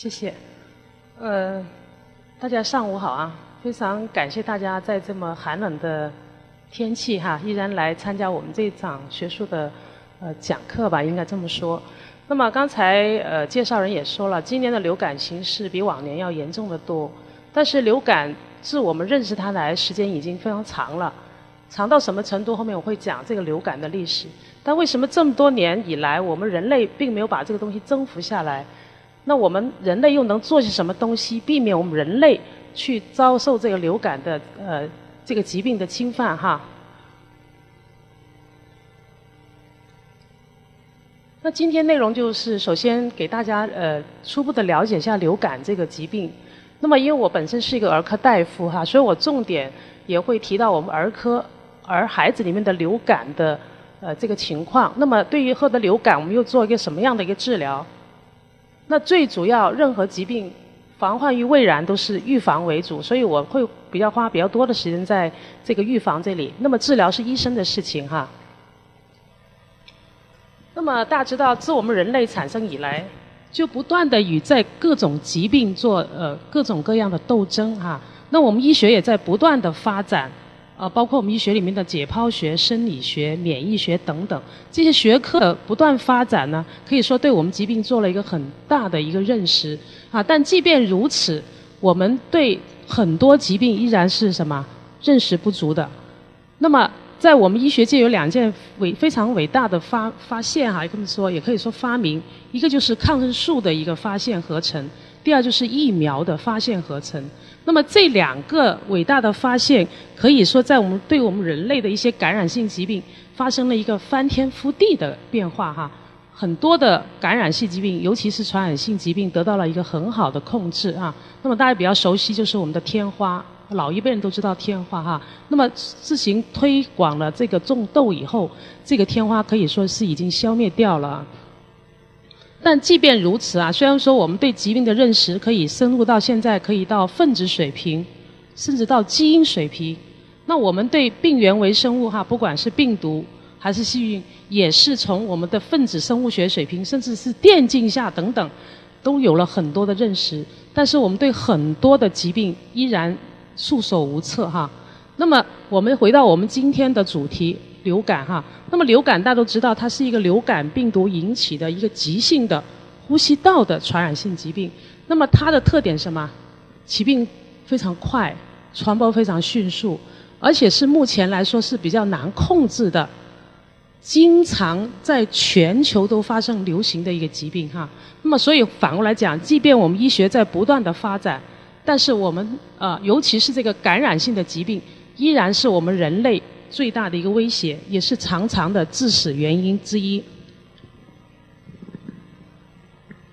谢谢。呃，大家上午好啊！非常感谢大家在这么寒冷的天气哈，依然来参加我们这一场学术的呃讲课吧，应该这么说。那么刚才呃介绍人也说了，今年的流感形势比往年要严重的多。但是流感自我们认识它来时间已经非常长了，长到什么程度？后面我会讲这个流感的历史。但为什么这么多年以来，我们人类并没有把这个东西征服下来？那我们人类又能做些什么东西，避免我们人类去遭受这个流感的呃这个疾病的侵犯？哈。那今天内容就是首先给大家呃初步的了解一下流感这个疾病。那么因为我本身是一个儿科大夫哈，所以我重点也会提到我们儿科儿孩子里面的流感的呃这个情况。那么对于获得流感，我们又做一个什么样的一个治疗？那最主要任何疾病防患于未然，都是预防为主，所以我会比较花比较多的时间在这个预防这里。那么治疗是医生的事情哈。那么大家知道，自我们人类产生以来，就不断的与在各种疾病做呃各种各样的斗争哈。那我们医学也在不断的发展，啊，包括我们医学里面的解剖学、生理学、免疫学等等这些学科的不断发展呢，可以说对我们疾病做了一个很大的一个认识啊。但即便如此，我们对很多疾病依然是什么认识不足的。那么在我们医学界有两件伟非常伟大的发发现哈，这么说也可以说发明，一个就是抗生素的一个发现合成，第二就是疫苗的发现合成。那么这两个伟大的发现，可以说在我们对我们人类的一些感染性疾病发生了一个翻天覆地的变化哈。很多的感染性疾病，尤其是传染性疾病，得到了一个很好的控制啊。那么大家比较熟悉就是我们的天花。老一辈人都知道天花哈，那么自行推广了这个种豆以后，这个天花可以说是已经消灭掉了。但即便如此啊，虽然说我们对疾病的认识可以深入到现在可以到分子水平，甚至到基因水平，那我们对病原微生物哈，不管是病毒还是细菌，也是从我们的分子生物学水平，甚至是电镜下等等，都有了很多的认识。但是我们对很多的疾病依然。束手无策哈，那么我们回到我们今天的主题流感哈，那么流感大家都知道，它是一个流感病毒引起的一个急性的呼吸道的传染性疾病。那么它的特点什么？起病非常快，传播非常迅速，而且是目前来说是比较难控制的，经常在全球都发生流行的一个疾病哈。那么所以反过来讲，即便我们医学在不断的发展。但是我们啊，尤其是这个感染性的疾病，依然是我们人类最大的一个威胁，也是常常的致死原因之一。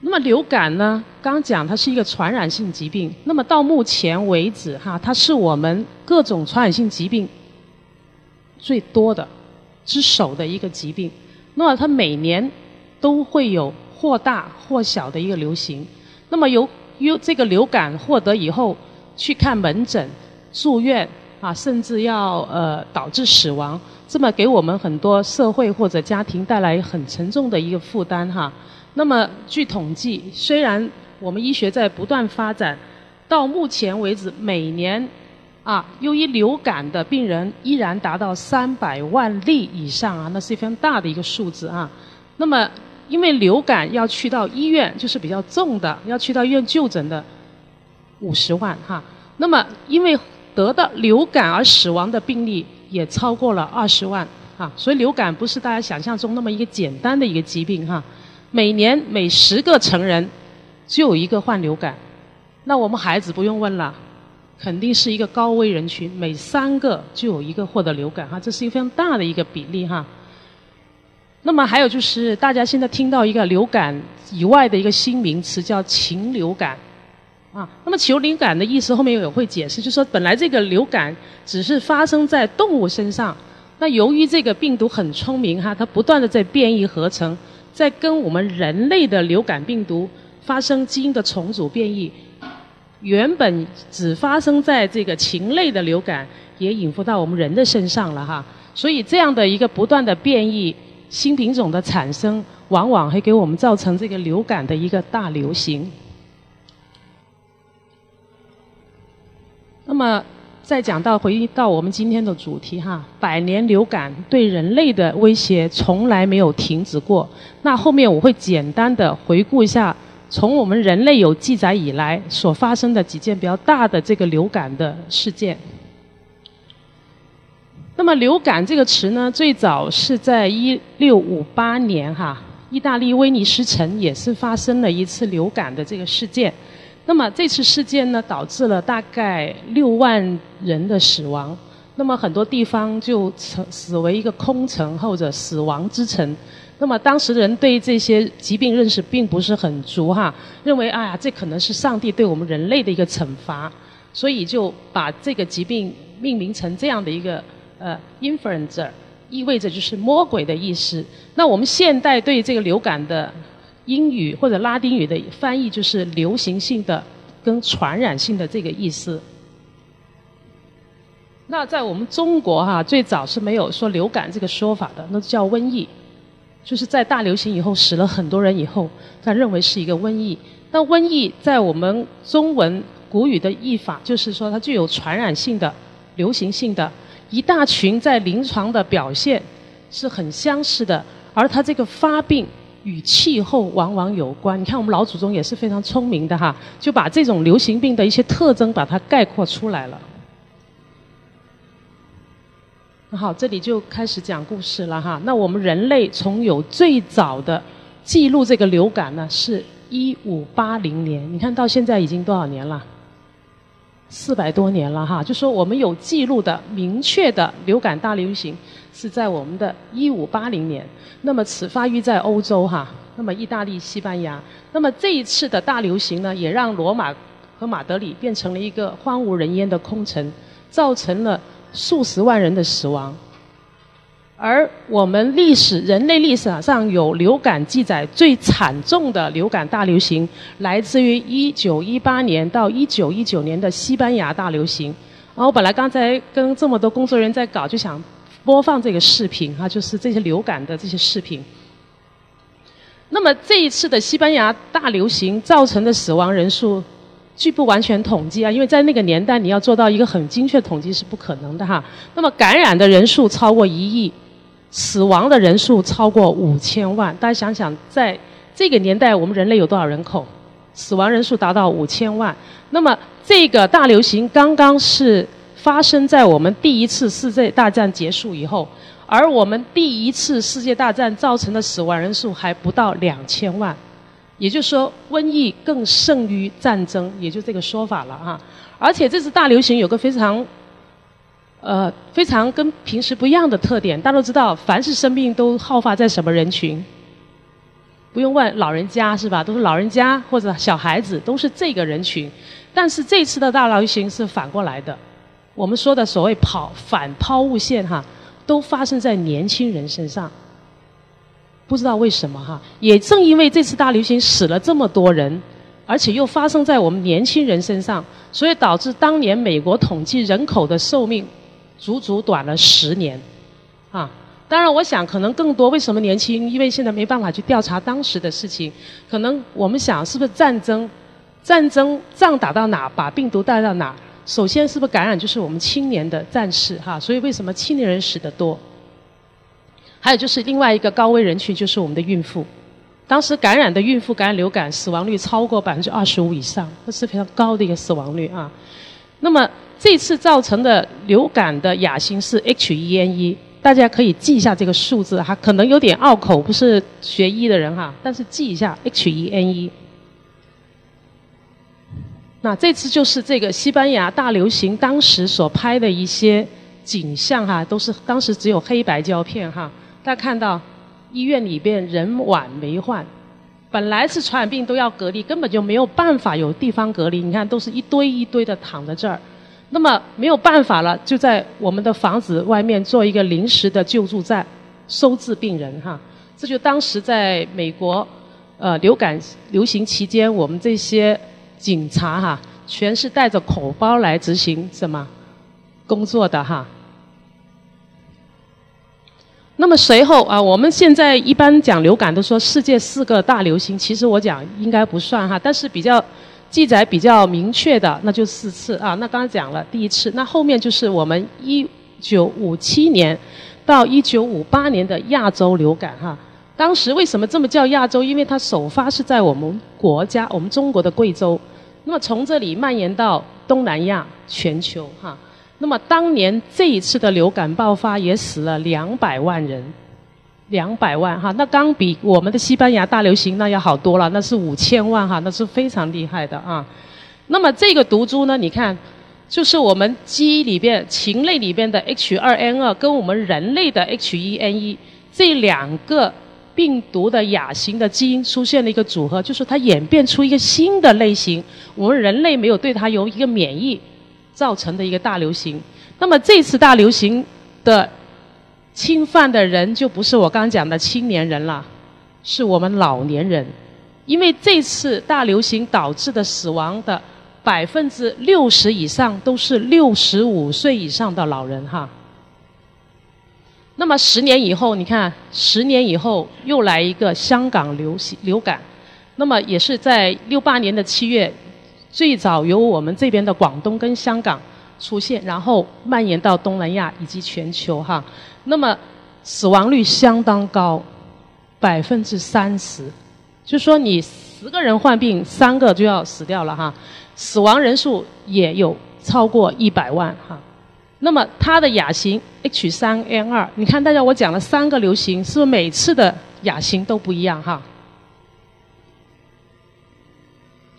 那么流感呢？刚讲它是一个传染性疾病，那么到目前为止哈，它是我们各种传染性疾病最多的之首的一个疾病。那么它每年都会有或大或小的一个流行。那么由由这个流感获得以后，去看门诊、住院啊，甚至要呃导致死亡，这么给我们很多社会或者家庭带来很沉重的一个负担哈。那么据统计，虽然我们医学在不断发展，到目前为止每年啊，由于流感的病人依然达到三百万例以上啊，那是非常大的一个数字啊。那么因为流感要去到医院，就是比较重的，要去到医院就诊的五十万哈。那么因为得到流感而死亡的病例也超过了二十万哈。所以流感不是大家想象中那么一个简单的一个疾病哈。每年每十个成人就有一个患流感，那我们孩子不用问了，肯定是一个高危人群，每三个就有一个获得流感哈，这是一个非常大的一个比例哈。那么还有就是，大家现在听到一个流感以外的一个新名词叫禽流感，啊，那么禽流感的意思后面也会解释，就是说本来这个流感只是发生在动物身上，那由于这个病毒很聪明哈，它不断的在变异合成，在跟我们人类的流感病毒发生基因的重组变异，原本只发生在这个禽类的流感，也引发到我们人的身上了哈，所以这样的一个不断的变异。新品种的产生，往往会给我们造成这个流感的一个大流行。那么再讲到回到我们今天的主题哈，百年流感对人类的威胁从来没有停止过。那后面我会简单的回顾一下，从我们人类有记载以来所发生的几件比较大的这个流感的事件。那么流感这个词呢，最早是在一六五八年哈，意大利威尼斯城也是发生了一次流感的这个事件。那么这次事件呢，导致了大概六万人的死亡。那么很多地方就成死为一个空城或者死亡之城。那么当时人对这些疾病认识并不是很足哈，认为哎呀这可能是上帝对我们人类的一个惩罚，所以就把这个疾病命名成这样的一个呃 influenza，意味着就是魔鬼的意思。那我们现代对这个流感的。英语或者拉丁语的翻译就是流行性的跟传染性的这个意思。那在我们中国哈，最早是没有说流感这个说法的，那叫瘟疫，就是在大流行以后死了很多人以后，他认为是一个瘟疫。那瘟疫在我们中文古语的译法，就是说它具有传染性的、流行性的，一大群在临床的表现是很相似的，而它这个发病。与气候往往有关。你看，我们老祖宗也是非常聪明的哈，就把这种流行病的一些特征把它概括出来了。好，这里就开始讲故事了哈。那我们人类从有最早的记录这个流感呢，是一五八零年。你看到现在已经多少年了？四百多年了哈。就说我们有记录的明确的流感大流行。是在我们的一五八零年，那么此发育在欧洲哈，那么意大利、西班牙，那么这一次的大流行呢，也让罗马和马德里变成了一个荒无人烟的空城，造成了数十万人的死亡。而我们历史人类历史上有流感记载最惨重的流感大流行，来自于一九一八年到一九一九年的西班牙大流行。然后本来刚才跟这么多工作人员在搞，就想。播放这个视频哈，就是这些流感的这些视频。那么这一次的西班牙大流行造成的死亡人数，据不完全统计啊，因为在那个年代你要做到一个很精确统计是不可能的哈。那么感染的人数超过一亿，死亡的人数超过五千万。大家想想，在这个年代我们人类有多少人口？死亡人数达到五千万。那么这个大流行刚刚是。发生在我们第一次世界大战结束以后，而我们第一次世界大战造成的死亡人数还不到两千万，也就是说，瘟疫更胜于战争，也就这个说法了哈。而且这次大流行有个非常，呃，非常跟平时不一样的特点。大家都知道，凡是生病都好发在什么人群？不用问，老人家是吧？都是老人家或者小孩子，都是这个人群。但是这次的大流行是反过来的。我们说的所谓跑反抛物线哈，都发生在年轻人身上，不知道为什么哈。也正因为这次大流行死了这么多人，而且又发生在我们年轻人身上，所以导致当年美国统计人口的寿命足足短了十年，啊。当然，我想可能更多为什么年轻？因为现在没办法去调查当时的事情，可能我们想是不是战争？战争仗打到哪，把病毒带到哪。首先，是不是感染就是我们青年的战士哈？所以为什么青年人死得多？还有就是另外一个高危人群就是我们的孕妇。当时感染的孕妇感染流感死亡率超过百分之二十五以上，这是非常高的一个死亡率啊。那么这次造成的流感的亚型是 H1N1，大家可以记一下这个数字哈，可能有点拗口，不是学医的人哈，但是记一下 H1N1。那这次就是这个西班牙大流行当时所拍的一些景象哈，都是当时只有黑白胶片哈。大家看到医院里边人满为患，本来是传染病都要隔离，根本就没有办法有地方隔离。你看都是一堆一堆的躺在这儿，那么没有办法了，就在我们的房子外面做一个临时的救助站，收治病人哈。这就当时在美国呃流感流行期间，我们这些。警察哈，全是带着口包来执行什么工作的哈。那么随后啊，我们现在一般讲流感都说世界四个大流行，其实我讲应该不算哈，但是比较记载比较明确的，那就四次啊。那刚刚讲了第一次，那后面就是我们一九五七年到一九五八年的亚洲流感哈。当时为什么这么叫亚洲？因为它首发是在我们国家，我们中国的贵州，那么从这里蔓延到东南亚、全球哈。那么当年这一次的流感爆发也死了两百万人。两百万哈，那刚比我们的西班牙大流行那要好多了，那是五千万哈，那是非常厉害的啊。那么这个毒株呢，你看，就是我们鸡里边禽类里边的 H2N2 跟我们人类的 H1N1 这两个病毒的亚型的基因出现了一个组合，就是它演变出一个新的类型，我们人类没有对它有一个免疫造成的一个大流行。那么这次大流行的。侵犯的人就不是我刚讲的青年人了，是我们老年人，因为这次大流行导致的死亡的百分之六十以上都是六十五岁以上的老人哈。那么十年以后，你看十年以后又来一个香港流行流感，那么也是在六八年的七月，最早由我们这边的广东跟香港出现，然后蔓延到东南亚以及全球哈。那么死亡率相当高，百分之三十，就说你十个人患病，三个就要死掉了哈，死亡人数也有超过一百万哈。那么它的亚型 H3N2，你看大家我讲了三个流行，是不是每次的亚型都不一样哈？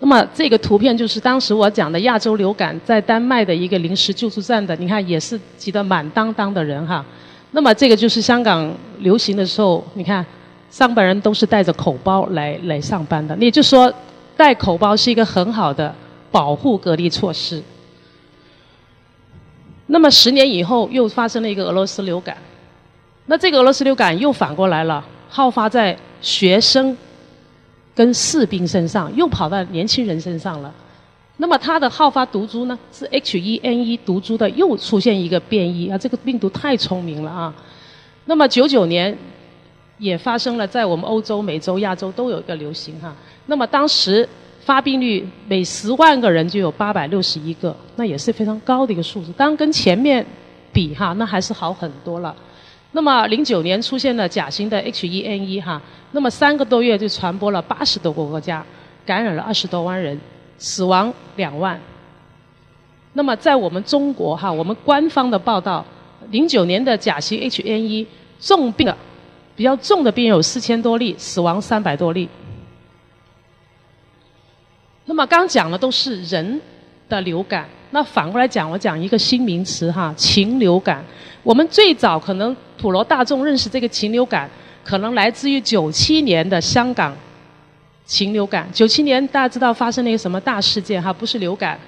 那么这个图片就是当时我讲的亚洲流感在丹麦的一个临时救助站的，你看也是挤得满当当的人哈。那么这个就是香港流行的时候，你看上班人都是带着口包来来上班的。也就是说，带口包是一个很好的保护隔离措施。那么十年以后又发生了一个俄罗斯流感，那这个俄罗斯流感又反过来了，好发在学生跟士兵身上，又跑到年轻人身上了。那么它的好发毒株呢是 H1N1 毒株的又出现一个变异啊，这个病毒太聪明了啊。那么九九年也发生了在我们欧洲、美洲、亚洲都有一个流行哈。那么当时发病率每十万个人就有八百六十一个，那也是非常高的一个数字。当然跟前面比哈，那还是好很多了。那么零九年出现了甲型的 H1N1 哈，那么三个多月就传播了八十多个国家，感染了二十多万人。死亡两万。那么在我们中国哈，我们官方的报道，零九年的甲型 H1N1 重病的比较重的病人有四千多例，死亡三百多例。那么刚讲的都是人的流感，那反过来讲，我讲一个新名词哈，禽流感。我们最早可能普罗大众认识这个禽流感，可能来自于九七年的香港。禽流感，九七年大家知道发生了一个什么大事件哈？不是流感，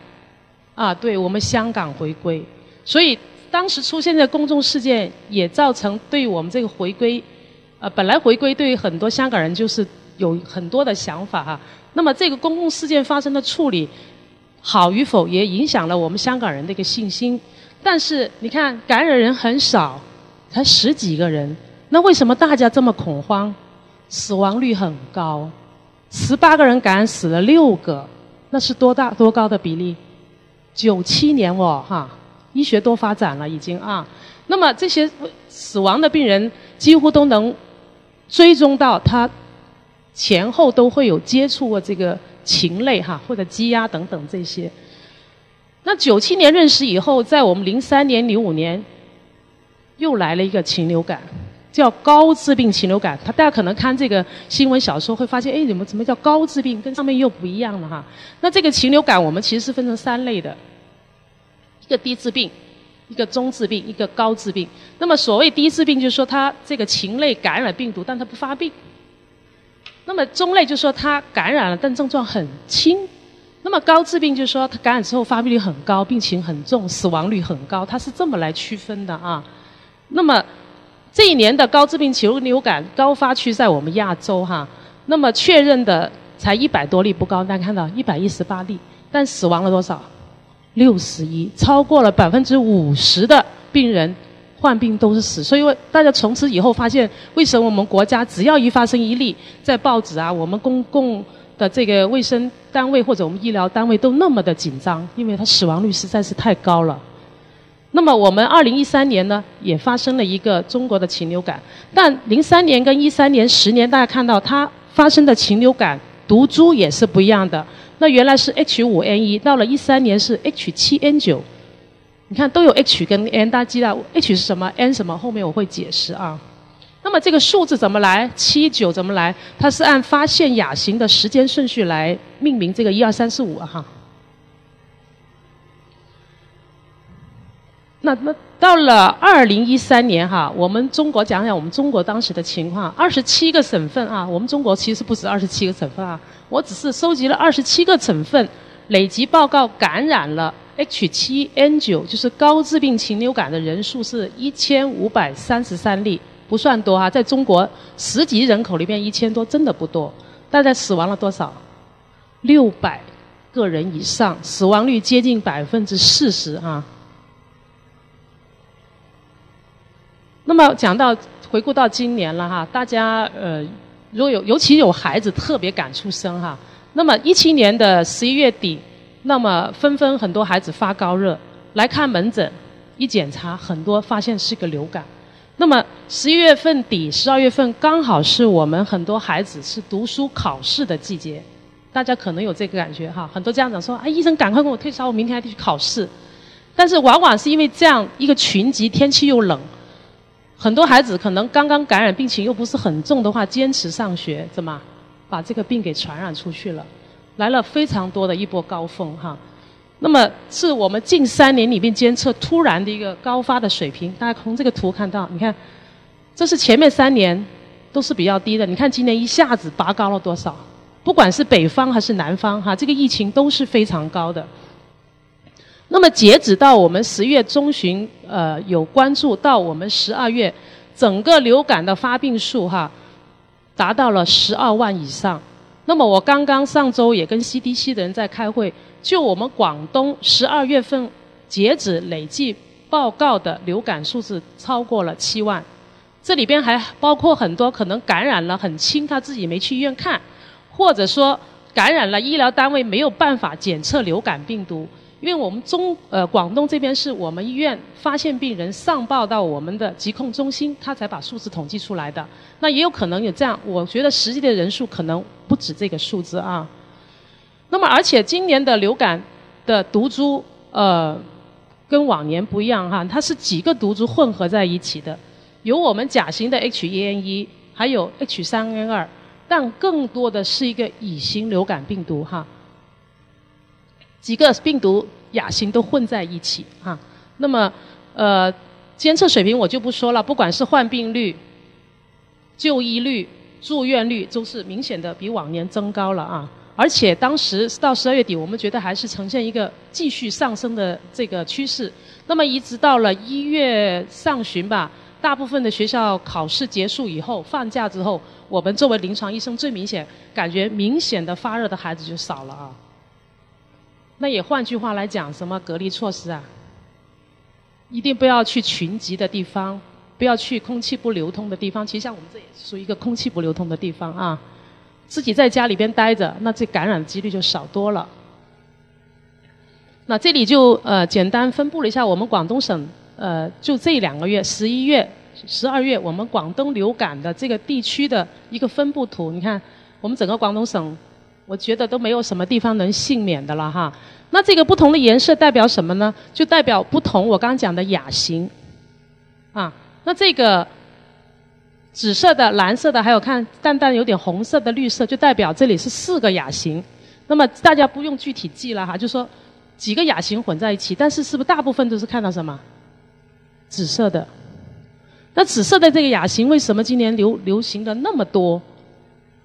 啊，对我们香港回归，所以当时出现在公众事件也造成对我们这个回归，呃，本来回归对于很多香港人就是有很多的想法哈。那么这个公共事件发生的处理好与否，也影响了我们香港人的一个信心。但是你看感染人很少，才十几个人，那为什么大家这么恐慌？死亡率很高。十八个人感染死了六个，那是多大多高的比例？九七年哦，哈，医学多发展了已经啊。那么这些死亡的病人几乎都能追踪到他前后都会有接触过这个禽类哈，或者鸡鸭等等这些。那九七年认识以后，在我们零三年、零五年又来了一个禽流感。叫高致病禽流感，他大家可能看这个新闻小说会发现，哎，怎么怎么叫高致病，跟上面又不一样了哈。那这个禽流感我们其实是分成三类的，一个低致病，一个中致病，一个高致病。那么所谓低致病，就是说它这个禽类感染病毒，但它不发病。那么中类就是说它感染了，但症状很轻。那么高致病就是说它感染之后发病率很高，病情很重，死亡率很高，它是这么来区分的啊。那么这一年的高致病禽流感高发区在我们亚洲哈，那么确认的才一百多例不高，大家看到一百一十八例，但死亡了多少？六十一，超过了百分之五十的病人患病都是死，所以大家从此以后发现，为什么我们国家只要一发生一例，在报纸啊，我们公共的这个卫生单位或者我们医疗单位都那么的紧张，因为它死亡率实在是太高了。那么我们二零一三年呢，也发生了一个中国的禽流感，但零三年跟一三年十年，大家看到它发生的禽流感毒株也是不一样的。那原来是 H 五 N 一，到了一三年是 H 七 N 九，你看都有 H 跟 N，大家知道 H 是什么，N 什么，后面我会解释啊。那么这个数字怎么来？七九怎么来？它是按发现亚型的时间顺序来命名这个一二三四五哈。那那到了二零一三年哈，我们中国讲讲我们中国当时的情况，二十七个省份啊，我们中国其实不止二十七个省份啊，我只是收集了二十七个省份累计报告感染了 H7N9，就是高致病禽流感的人数是一千五百三十三例，不算多哈，在中国十级人口里面一千多真的不多，大概死亡了多少？六百个人以上，死亡率接近百分之四十啊。那么讲到回顾到今年了哈，大家呃，如果有尤其有孩子特别敢出生哈，那么一七年的十一月底，那么纷纷很多孩子发高热来看门诊，一检查很多发现是个流感。那么十一月份底、十二月份刚好是我们很多孩子是读书考试的季节，大家可能有这个感觉哈。很多家长说：“啊，医生赶快给我退烧，我明天还得去考试。”但是往往是因为这样一个群集，天气又冷。很多孩子可能刚刚感染，病情又不是很重的话，坚持上学，怎么把这个病给传染出去了？来了非常多的一波高峰哈。那么是我们近三年里面监测突然的一个高发的水平。大家从这个图看到，你看，这是前面三年都是比较低的，你看今年一下子拔高了多少？不管是北方还是南方哈，这个疫情都是非常高的。那么截止到我们十月中旬，呃，有关注到我们十二月，整个流感的发病数哈，达到了十二万以上。那么我刚刚上周也跟 CDC 的人在开会，就我们广东十二月份截止累计报告的流感数字超过了七万，这里边还包括很多可能感染了很轻，他自己没去医院看，或者说感染了医疗单位没有办法检测流感病毒。因为我们中呃广东这边是我们医院发现病人上报到我们的疾控中心，他才把数字统计出来的。那也有可能有这样，我觉得实际的人数可能不止这个数字啊。那么而且今年的流感的毒株呃跟往年不一样哈，它是几个毒株混合在一起的，有我们甲型的 H1N1，还有 H3N2，但更多的是一个乙型流感病毒哈。几个病毒亚型都混在一起啊，那么呃监测水平我就不说了，不管是患病率、就医率、住院率，都是明显的比往年增高了啊。而且当时到十二月底，我们觉得还是呈现一个继续上升的这个趋势。那么一直到了一月上旬吧，大部分的学校考试结束以后，放假之后，我们作为临床医生最明显感觉明显的发热的孩子就少了啊。那也换句话来讲，什么隔离措施啊？一定不要去群集的地方，不要去空气不流通的地方。其实像我们这也是属于一个空气不流通的地方啊。自己在家里边待着，那这感染的几率就少多了。那这里就呃简单分布了一下我们广东省呃就这两个月十一月、十二月我们广东流感的这个地区的一个分布图。你看，我们整个广东省。我觉得都没有什么地方能幸免的了哈。那这个不同的颜色代表什么呢？就代表不同。我刚刚讲的雅型，啊，那这个紫色的、蓝色的，还有看淡淡有点红色的绿色，就代表这里是四个雅型。那么大家不用具体记了哈，就说几个雅型混在一起，但是是不是大部分都是看到什么？紫色的。那紫色的这个雅型为什么今年流流行的那么多？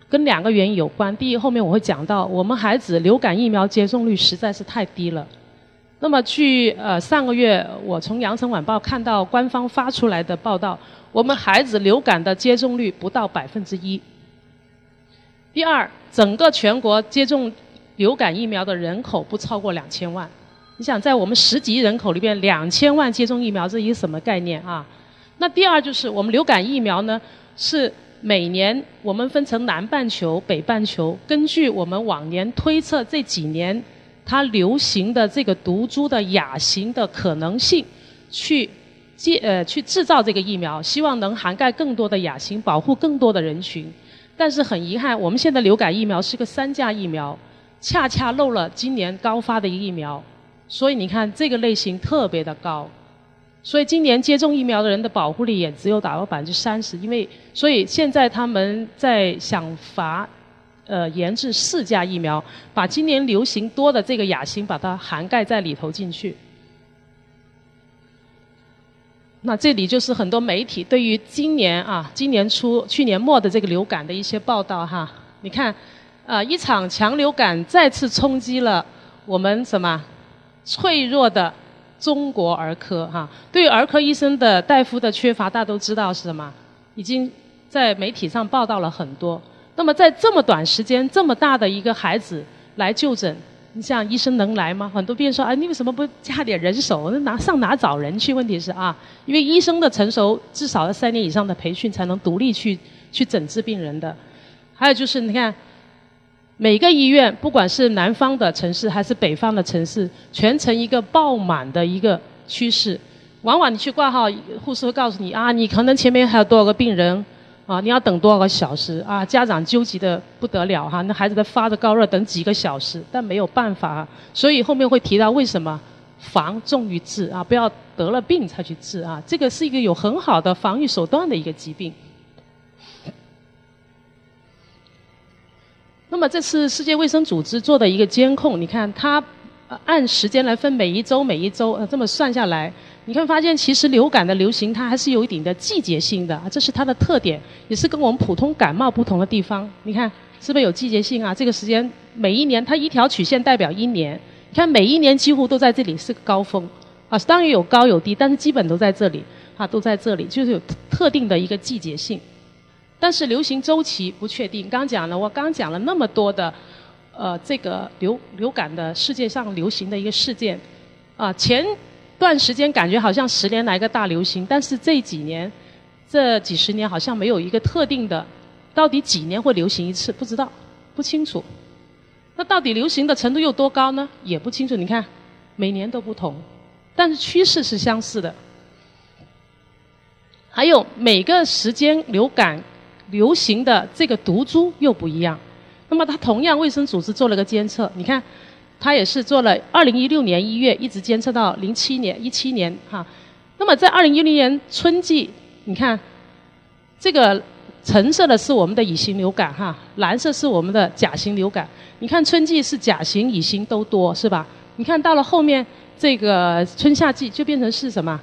跟两个原因有关。第一，后面我会讲到，我们孩子流感疫苗接种率实在是太低了。那么，据呃上个月我从《羊城晚报》看到官方发出来的报道，我们孩子流感的接种率不到百分之一。第二，整个全国接种流感疫苗的人口不超过两千万。你想，在我们十几亿人口里边，两千万接种疫苗，这一个什么概念啊？那第二就是我们流感疫苗呢是。每年我们分成南半球、北半球，根据我们往年推测这几年它流行的这个毒株的亚型的可能性，去建呃去制造这个疫苗，希望能涵盖更多的亚型，保护更多的人群。但是很遗憾，我们现在流感疫苗是个三价疫苗，恰恰漏了今年高发的疫苗，所以你看这个类型特别的高。所以今年接种疫苗的人的保护力也只有达到百分之三十，因为所以现在他们在想法，呃，研制四价疫苗，把今年流行多的这个亚型把它涵盖在里头进去。那这里就是很多媒体对于今年啊，今年初、去年末的这个流感的一些报道哈。你看，啊，一场强流感再次冲击了我们什么脆弱的。中国儿科哈，对于儿科医生的大夫的缺乏，大家都知道是什么？已经在媒体上报道了很多。那么在这么短时间，这么大的一个孩子来就诊，你像医生能来吗？很多病人说，哎，你为什么不加点人手？那哪上哪找人去？问题是啊，因为医生的成熟至少要三年以上的培训，才能独立去去诊治病人的。还有就是你看。每个医院，不管是南方的城市还是北方的城市，全程一个爆满的一个趋势。往往你去挂号，护士会告诉你啊，你可能前面还有多少个病人，啊，你要等多少个小时啊？家长纠结的不得了哈，那孩子在发着高热，等几个小时，但没有办法，所以后面会提到为什么防重于治啊，不要得了病才去治啊，这个是一个有很好的防御手段的一个疾病。那么这次世界卫生组织做的一个监控，你看它按时间来分，每一周每一周呃这么算下来，你看发现其实流感的流行它还是有一定的季节性的，这是它的特点，也是跟我们普通感冒不同的地方。你看是不是有季节性啊？这个时间每一年它一条曲线代表一年，你看每一年几乎都在这里是个高峰啊，当然有高有低，但是基本都在这里啊，都在这里，就是有特定的一个季节性。但是流行周期不确定。刚讲了，我刚讲了那么多的，呃，这个流流感的世界上流行的一个事件，啊，前段时间感觉好像十年来个大流行，但是这几年，这几十年好像没有一个特定的，到底几年会流行一次？不知道，不清楚。那到底流行的程度有多高呢？也不清楚。你看，每年都不同，但是趋势是相似的。还有每个时间流感。流行的这个毒株又不一样，那么它同样卫生组织做了个监测，你看，它也是做了二零一六年一月一直监测到零七年一七年哈，那么在二零一零年春季，你看，这个橙色的是我们的乙型流感哈，蓝色是我们的甲型流感，你看春季是甲型乙型都多是吧？你看到了后面这个春夏季就变成是什么？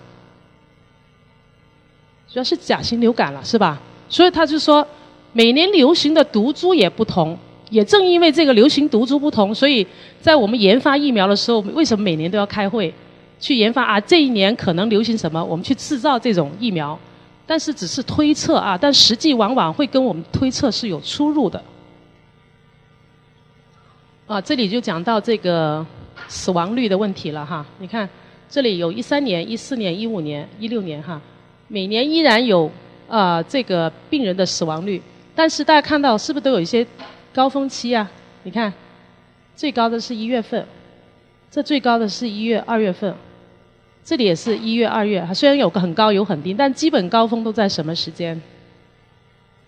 主要是甲型流感了是吧？所以他就说，每年流行的毒株也不同，也正因为这个流行毒株不同，所以在我们研发疫苗的时候，为什么每年都要开会，去研发啊？这一年可能流行什么，我们去制造这种疫苗，但是只是推测啊，但实际往往会跟我们推测是有出入的。啊，这里就讲到这个死亡率的问题了哈。你看，这里有一三年、一四年、一五年、一六年哈，每年依然有。啊，这个病人的死亡率，但是大家看到是不是都有一些高峰期啊？你看，最高的是一月份，这最高的是一月、二月份，这里也是一月、二月，虽然有个很高有很低，但基本高峰都在什么时间？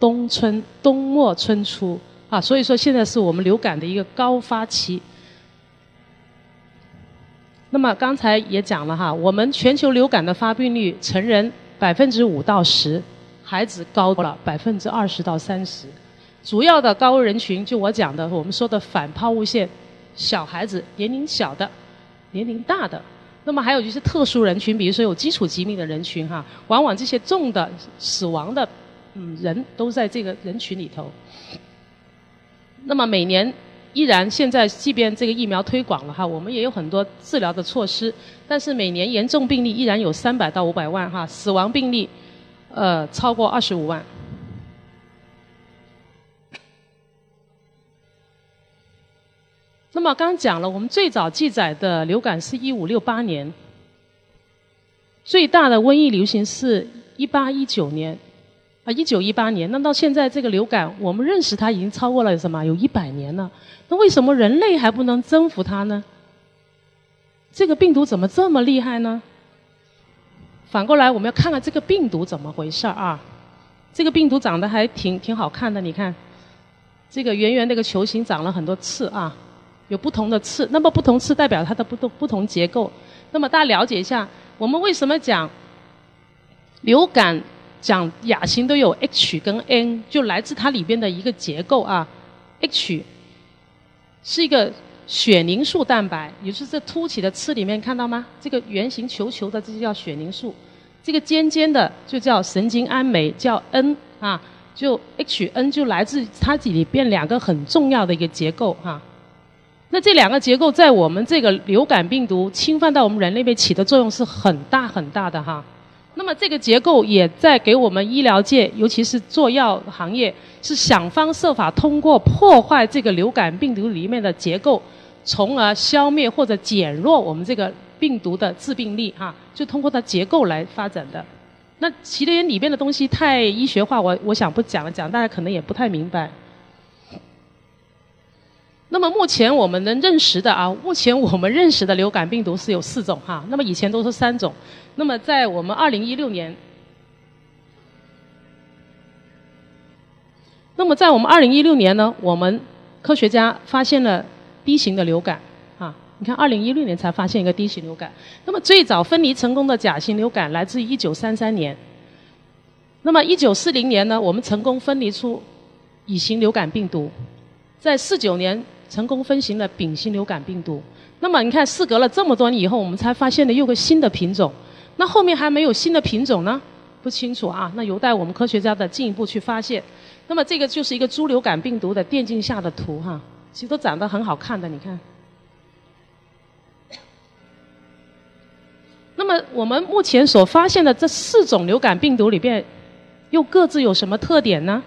冬春、冬末春初啊，所以说现在是我们流感的一个高发期。那么刚才也讲了哈，我们全球流感的发病率，成人百分之五到十。孩子高了百分之二十到三十，主要的高危人群就我讲的，我们说的反抛物线，小孩子、年龄小的、年龄大的，那么还有就是特殊人群，比如说有基础疾病的人群哈，往往这些重的死亡的嗯人都在这个人群里头。那么每年依然现在即便这个疫苗推广了哈，我们也有很多治疗的措施，但是每年严重病例依然有三百到五百万哈，死亡病例。呃，超过二十五万。那么刚讲了，我们最早记载的流感是一五六八年，最大的瘟疫流行是一八一九年，啊，一九一八年，那到现在这个流感，我们认识它已经超过了什么？有一百年了。那为什么人类还不能征服它呢？这个病毒怎么这么厉害呢？反过来，我们要看看这个病毒怎么回事儿啊？这个病毒长得还挺挺好看的，你看，这个圆圆那个球形长了很多刺啊，有不同的刺。那么不同刺代表它的不同不同结构。那么大家了解一下，我们为什么讲流感？讲亚型都有 H 跟 N，就来自它里边的一个结构啊。H 是一个血凝素蛋白，也就是这凸起的刺里面看到吗？这个圆形球球的这就叫血凝素，这个尖尖的就叫神经氨酶，叫 N 啊。就 H N 就来自它里边两个很重要的一个结构哈。那这两个结构在我们这个流感病毒侵犯到我们人类被起的作用是很大很大的哈。那么这个结构也在给我们医疗界，尤其是做药行业，是想方设法通过破坏这个流感病毒里面的结构，从而消灭或者减弱我们这个病毒的致病力哈，就通过它结构来发展的。那其实里边的东西太医学化，我我想不讲了，讲大家可能也不太明白。那么目前我们能认识的啊，目前我们认识的流感病毒是有四种哈，那么以前都是三种。那么在我们二零一六年，那么在我们二零一六年呢，我们科学家发现了 D 型的流感啊，你看二零一六年才发现一个 D 型流感。那么最早分离成功的甲型流感来自于一九三三年。那么一九四零年呢，我们成功分离出乙型流感病毒，在四九年。成功分型了丙型流感病毒，那么你看，事隔了这么多年以后，我们才发现了又个新的品种。那后面还没有新的品种呢？不清楚啊，那有待我们科学家的进一步去发现。那么这个就是一个猪流感病毒的电镜下的图哈，其实都长得很好看的，你看。那么我们目前所发现的这四种流感病毒里边，又各自有什么特点呢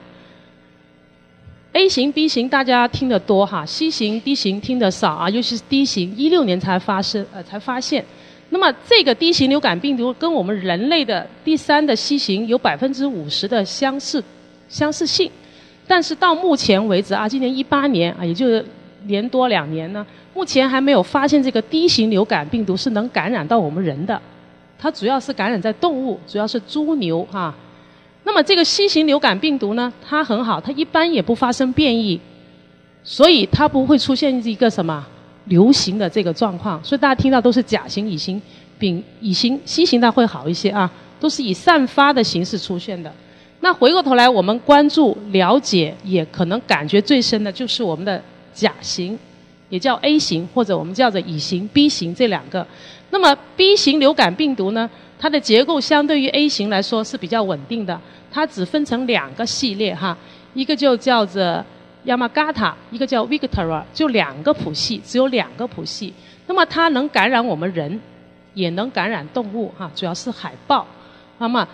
？A 型、B 型大家听得多哈，C 型、D 型听得少啊，尤其是 D 型，一六年才发生呃才发现。那么这个 D 型流感病毒跟我们人类的第三的 C 型有百分之五十的相似相似性，但是到目前为止啊，今年一八年啊，也就是年多两年呢，目前还没有发现这个 D 型流感病毒是能感染到我们人的，它主要是感染在动物，主要是猪牛哈。那么这个新型流感病毒呢，它很好，它一般也不发生变异，所以它不会出现一个什么流行的这个状况。所以大家听到都是甲型、乙型、丙、乙型、新型的会好一些啊，都是以散发的形式出现的。那回过头来，我们关注、了解，也可能感觉最深的就是我们的甲型，也叫 A 型，或者我们叫做乙型、B 型这两个。那么 B 型流感病毒呢，它的结构相对于 A 型来说是比较稳定的。它只分成两个系列哈，一个就叫做 Yamagata，一个叫 Victoria，就两个谱系，只有两个谱系。那么它能感染我们人，也能感染动物哈，主要是海豹。那么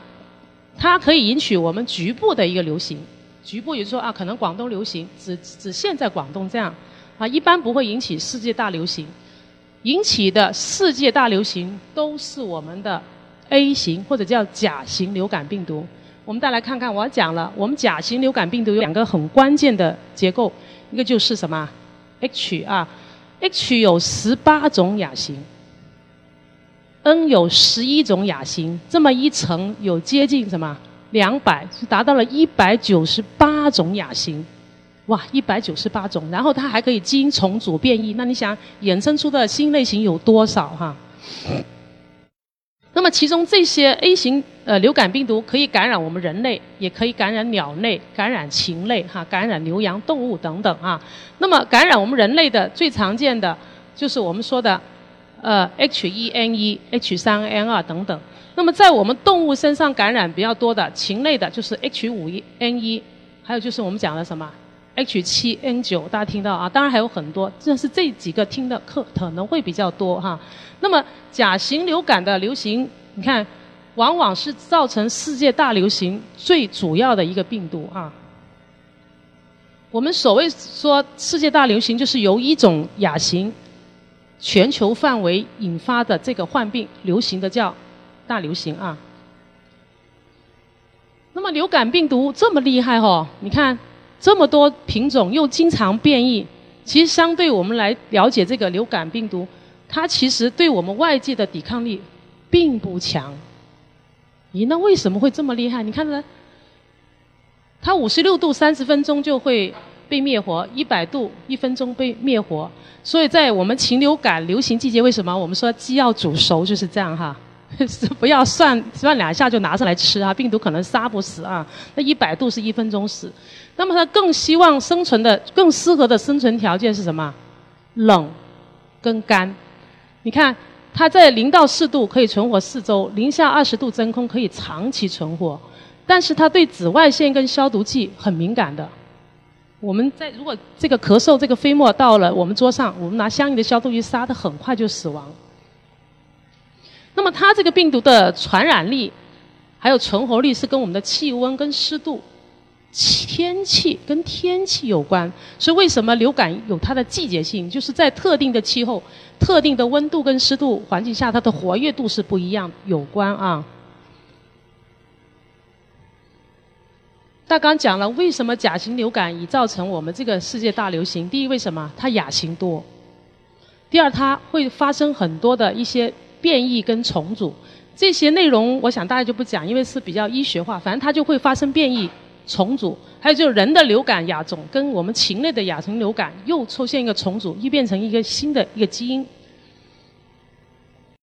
它可以引起我们局部的一个流行，局部也就说啊，可能广东流行，只只限在广东这样啊，一般不会引起世界大流行。引起的世界大流行都是我们的 A 型或者叫甲型流感病毒。我们再来看看，我讲了，我们甲型流感病毒有两个很关键的结构，一个就是什么，H 啊，H 有十八种亚型，N 有十一种亚型，这么一层有接近什么？两百，是达到了一百九十八种亚型，哇，一百九十八种，然后它还可以基因重组变异，那你想衍生出的新类型有多少哈？那么其中这些 A 型呃流感病毒可以感染我们人类，也可以感染鸟类、感染禽类哈、感染牛羊动物等等啊。那么感染我们人类的最常见的就是我们说的呃 H1N1、H3N2 等等。那么在我们动物身上感染比较多的禽类的就是 H5N1，还有就是我们讲的什么 H7N9，大家听到啊？当然还有很多，这是这几个听的课可能会比较多哈。那么甲型流感的流行，你看，往往是造成世界大流行最主要的一个病毒啊。我们所谓说世界大流行，就是由一种亚型全球范围引发的这个患病流行的叫大流行啊。那么流感病毒这么厉害哦，你看这么多品种又经常变异，其实相对我们来了解这个流感病毒，它其实对我们外界的抵抗力并不强。咦，那为什么会这么厉害？你看它，它五十六度三十分钟就会被灭活，一百度一分钟被灭活。所以在我们禽流感流行季节，为什么我们说鸡要煮熟就是这样哈？是 不要涮涮两下就拿上来吃啊，病毒可能杀不死啊。那一百度是一分钟死。那么它更希望生存的、更适合的生存条件是什么？冷跟干。你看。它在零到四度可以存活四周，零下二十度真空可以长期存活，但是它对紫外线跟消毒剂很敏感的。我们在如果这个咳嗽这个飞沫到了我们桌上，我们拿相应的消毒剂杀，它很快就死亡。那么它这个病毒的传染力还有存活率是跟我们的气温跟湿度。天气跟天气有关，所以为什么流感有它的季节性？就是在特定的气候、特定的温度跟湿度环境下，它的活跃度是不一样有关啊。大刚讲了，为什么甲型流感已造成我们这个世界大流行？第一，为什么它亚型多；第二，它会发生很多的一些变异跟重组。这些内容我想大家就不讲，因为是比较医学化。反正它就会发生变异。重组，还有就是人的流感亚种跟我们禽类的亚型流感又出现一个重组，又变成一个新的一个基因